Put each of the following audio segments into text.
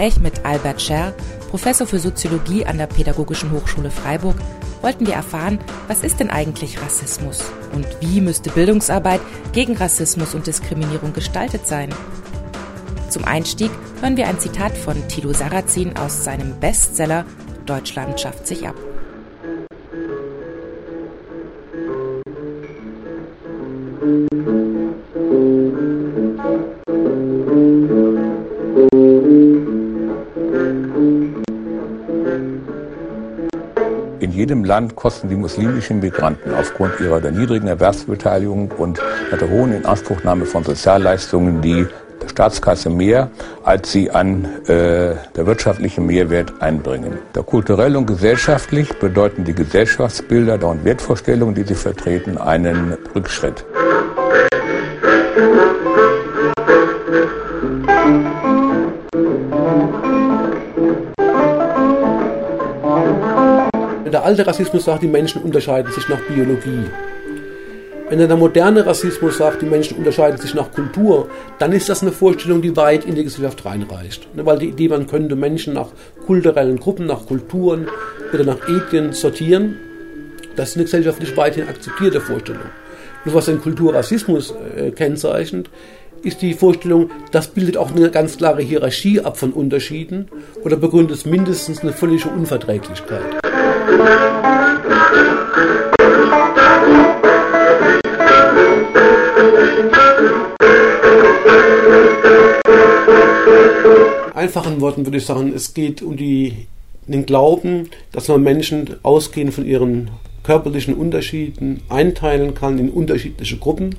Gespräch mit Albert Scherr, Professor für Soziologie an der Pädagogischen Hochschule Freiburg, wollten wir erfahren, was ist denn eigentlich Rassismus und wie müsste Bildungsarbeit gegen Rassismus und Diskriminierung gestaltet sein. Zum Einstieg hören wir ein Zitat von Tilo Sarrazin aus seinem Bestseller Deutschland schafft sich ab. jedem Land kosten die muslimischen Migranten aufgrund ihrer niedrigen Erwerbsbeteiligung und der hohen Inanspruchnahme von Sozialleistungen die Staatskasse mehr, als sie an äh, der wirtschaftlichen Mehrwert einbringen. Da kulturell und gesellschaftlich bedeuten die Gesellschaftsbilder und Wertvorstellungen, die sie vertreten, einen Rückschritt. Der alte Rassismus sagt, die Menschen unterscheiden sich nach Biologie. Wenn der moderne Rassismus sagt, die Menschen unterscheiden sich nach Kultur, dann ist das eine Vorstellung, die weit in die Gesellschaft reinreicht. Ne, weil die Idee, man könnte Menschen nach kulturellen Gruppen, nach Kulturen oder nach Ethnien sortieren, das ist eine gesellschaftlich weithin akzeptierte Vorstellung. Nur was den Kulturrassismus äh, kennzeichnet, ist die Vorstellung, das bildet auch eine ganz klare Hierarchie ab von Unterschieden oder begründet mindestens eine völlige Unverträglichkeit. Einfachen Worten würde ich sagen, es geht um die, den Glauben, dass man Menschen ausgehend von ihren körperlichen Unterschieden einteilen kann in unterschiedliche Gruppen.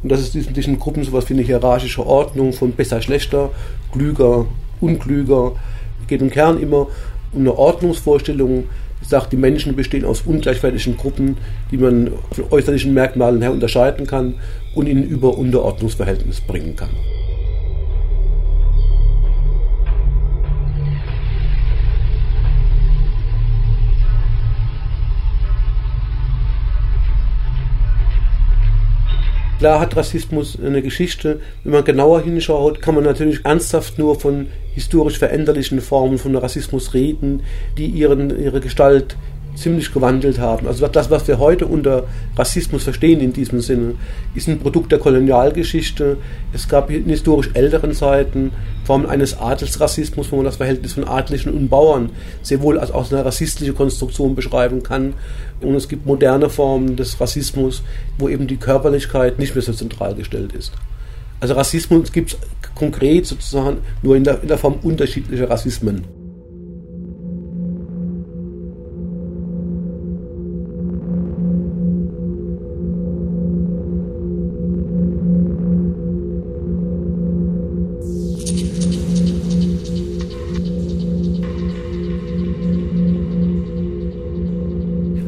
Und dass es in diesen Gruppen sowas wie eine hierarchische Ordnung von besser, schlechter, klüger, unklüger. Geht im Kern immer um eine Ordnungsvorstellung. Sagt, die Menschen bestehen aus ungleichwertigen Gruppen, die man von äußerlichen Merkmalen her unterscheiden kann und in Über-Unterordnungsverhältnis bringen kann. Klar hat Rassismus eine Geschichte. Wenn man genauer hinschaut, kann man natürlich ernsthaft nur von historisch veränderlichen Formen von Rassismus reden, die ihren, ihre Gestalt ziemlich gewandelt haben. Also das, was wir heute unter Rassismus verstehen in diesem Sinne, ist ein Produkt der Kolonialgeschichte. Es gab in historisch älteren Zeiten Formen eines Adelsrassismus, wo man das Verhältnis von Adligen und Bauern sehr wohl als aus einer rassistlichen Konstruktion beschreiben kann. Und es gibt moderne Formen des Rassismus, wo eben die Körperlichkeit nicht mehr so zentral gestellt ist. Also Rassismus gibt es konkret sozusagen nur in der, in der Form unterschiedlicher Rassismen.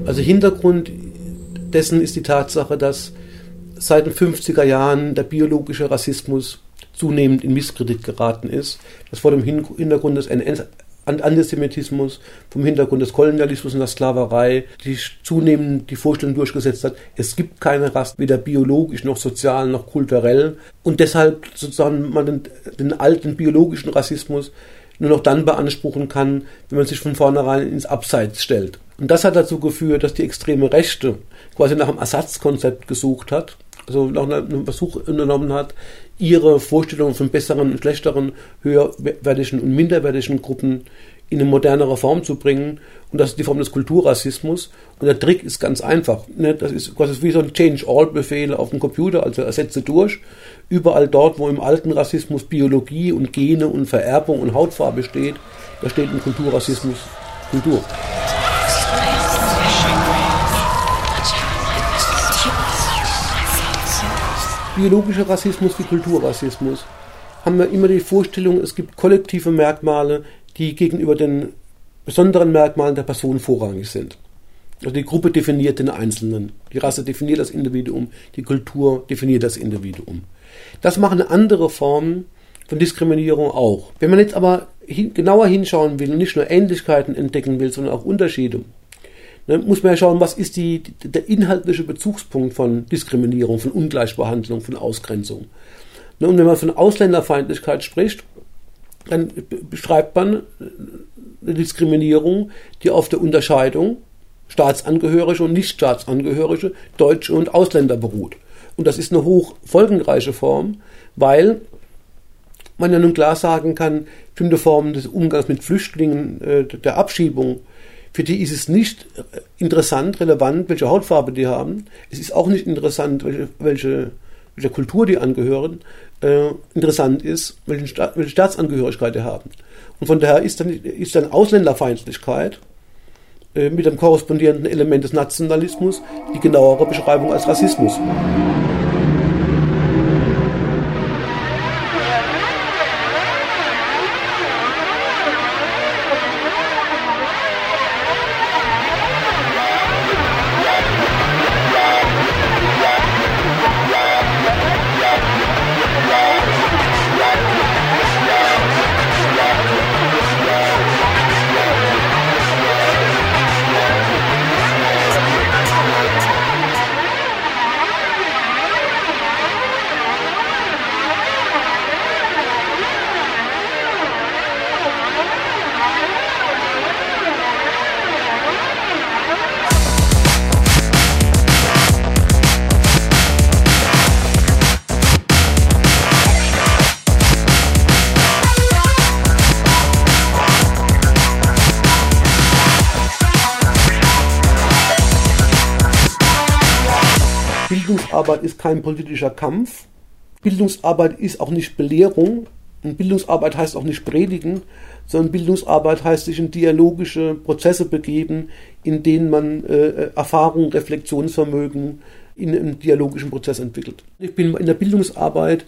Also Hintergrund dessen ist die Tatsache, dass seit den 50er Jahren der biologische Rassismus zunehmend in Misskredit geraten ist. Das vor dem Hintergrund des Antisemitismus, vom Hintergrund des Kolonialismus und der Sklaverei, die zunehmend die Vorstellung durchgesetzt hat, es gibt keine Rasse, weder biologisch noch sozial noch kulturell. Und deshalb sozusagen man den, den alten biologischen Rassismus nur noch dann beanspruchen kann, wenn man sich von vornherein ins Abseits stellt. Und das hat dazu geführt, dass die extreme Rechte quasi nach einem Ersatzkonzept gesucht hat, also nach einem Versuch unternommen hat, ihre Vorstellungen von besseren und schlechteren, höherwertigen und minderwertigen Gruppen in eine modernere Form zu bringen. Und das ist die Form des Kulturrassismus. Und der Trick ist ganz einfach. Ne? Das ist quasi wie so ein Change-All-Befehl auf dem Computer, also ersetze durch. Überall dort, wo im alten Rassismus Biologie und Gene und Vererbung und Hautfarbe steht, da steht im Kulturrassismus Kultur. biologischer Rassismus wie Kulturrassismus haben wir immer die Vorstellung, es gibt kollektive Merkmale, die gegenüber den besonderen Merkmalen der Person vorrangig sind. Also die Gruppe definiert den Einzelnen, die Rasse definiert das Individuum, die Kultur definiert das Individuum. Das machen andere Formen von Diskriminierung auch. Wenn man jetzt aber hin, genauer hinschauen will und nicht nur Ähnlichkeiten entdecken will, sondern auch Unterschiede, dann muss man ja schauen, was ist die, der inhaltliche Bezugspunkt von Diskriminierung, von Ungleichbehandlung, von Ausgrenzung. Ne, und wenn man von Ausländerfeindlichkeit spricht, dann beschreibt man eine Diskriminierung, die auf der Unterscheidung Staatsangehörige und Nichtstaatsangehörige, Deutsche und Ausländer beruht. Und das ist eine hoch folgenreiche Form, weil man ja nun klar sagen kann, bestimmte Formen des Umgangs mit Flüchtlingen, äh, der Abschiebung, für die ist es nicht interessant, relevant, welche Hautfarbe die haben. Es ist auch nicht interessant, welche, welche, welche Kultur die angehören. Äh, interessant ist, welche, Sta welche Staatsangehörigkeit die haben. Und von daher ist dann, ist dann Ausländerfeindlichkeit äh, mit dem korrespondierenden Element des Nationalismus die genauere Beschreibung als Rassismus. Bildungsarbeit ist kein politischer Kampf. Bildungsarbeit ist auch nicht Belehrung. Und Bildungsarbeit heißt auch nicht predigen, sondern Bildungsarbeit heißt sich in dialogische Prozesse begeben, in denen man äh, Erfahrung, Reflexionsvermögen in einem dialogischen Prozess entwickelt. Ich bin in der Bildungsarbeit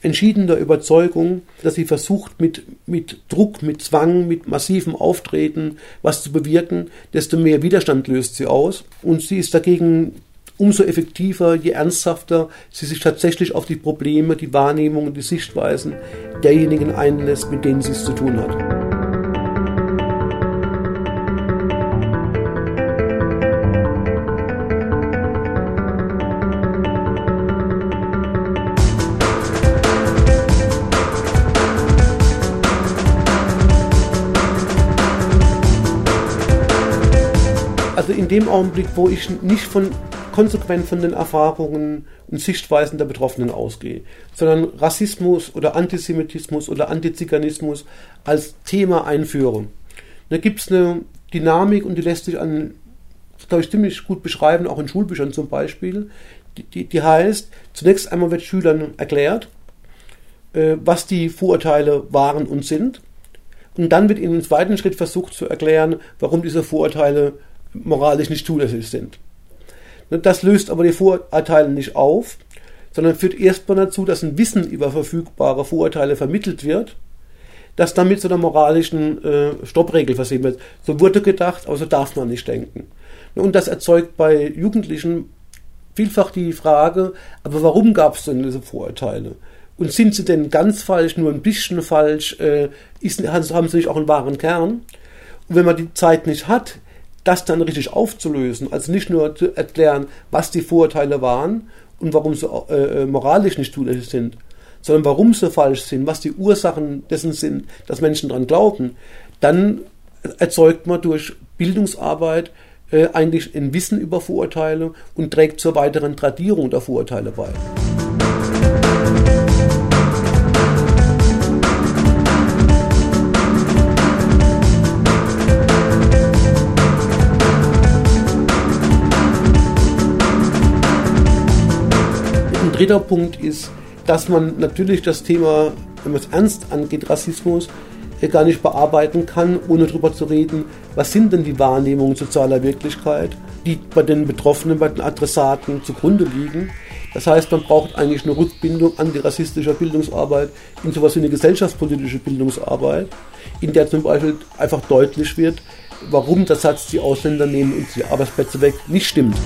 entschiedener Überzeugung, dass sie versucht, mit, mit Druck, mit Zwang, mit massivem Auftreten was zu bewirken, desto mehr Widerstand löst sie aus. Und sie ist dagegen umso effektiver, je ernsthafter sie sich tatsächlich auf die Probleme, die Wahrnehmungen, die Sichtweisen derjenigen einlässt, mit denen sie es zu tun hat. Also in dem Augenblick, wo ich nicht von konsequent von den Erfahrungen und Sichtweisen der Betroffenen ausgehe, sondern Rassismus oder Antisemitismus oder Antiziganismus als Thema einführe. Da gibt es eine Dynamik und die lässt sich an, glaube ich, ziemlich gut beschreiben, auch in Schulbüchern zum Beispiel. Die, die, die heißt, zunächst einmal wird Schülern erklärt, äh, was die Vorurteile waren und sind. Und dann wird ihnen im zweiten Schritt versucht zu erklären, warum diese Vorurteile moralisch nicht zulässig sind. Das löst aber die Vorurteile nicht auf, sondern führt erstmal dazu, dass ein Wissen über verfügbare Vorurteile vermittelt wird, das dann mit so einer moralischen äh, Stoppregel versehen wird. So wurde gedacht, aber so darf man nicht denken. Und das erzeugt bei Jugendlichen vielfach die Frage, aber warum gab es denn diese Vorurteile? Und sind sie denn ganz falsch, nur ein bisschen falsch? Äh, ist, haben sie nicht auch einen wahren Kern? Und wenn man die Zeit nicht hat, das dann richtig aufzulösen, also nicht nur zu erklären, was die Vorurteile waren und warum sie äh, äh, moralisch nicht zulässig sind, sondern warum sie falsch sind, was die Ursachen dessen sind, dass Menschen daran glauben, dann erzeugt man durch Bildungsarbeit äh, eigentlich ein Wissen über Vorurteile und trägt zur weiteren Tradierung der Vorurteile bei. Dritter Punkt ist, dass man natürlich das Thema, wenn man es ernst angeht, Rassismus, äh, gar nicht bearbeiten kann, ohne darüber zu reden, was sind denn die Wahrnehmungen sozialer Wirklichkeit, die bei den Betroffenen, bei den Adressaten zugrunde liegen. Das heißt, man braucht eigentlich eine Rückbindung antirassistischer Bildungsarbeit in sowas wie eine gesellschaftspolitische Bildungsarbeit, in der zum Beispiel einfach deutlich wird, warum der Satz, die Ausländer nehmen uns die Arbeitsplätze weg, nicht stimmt.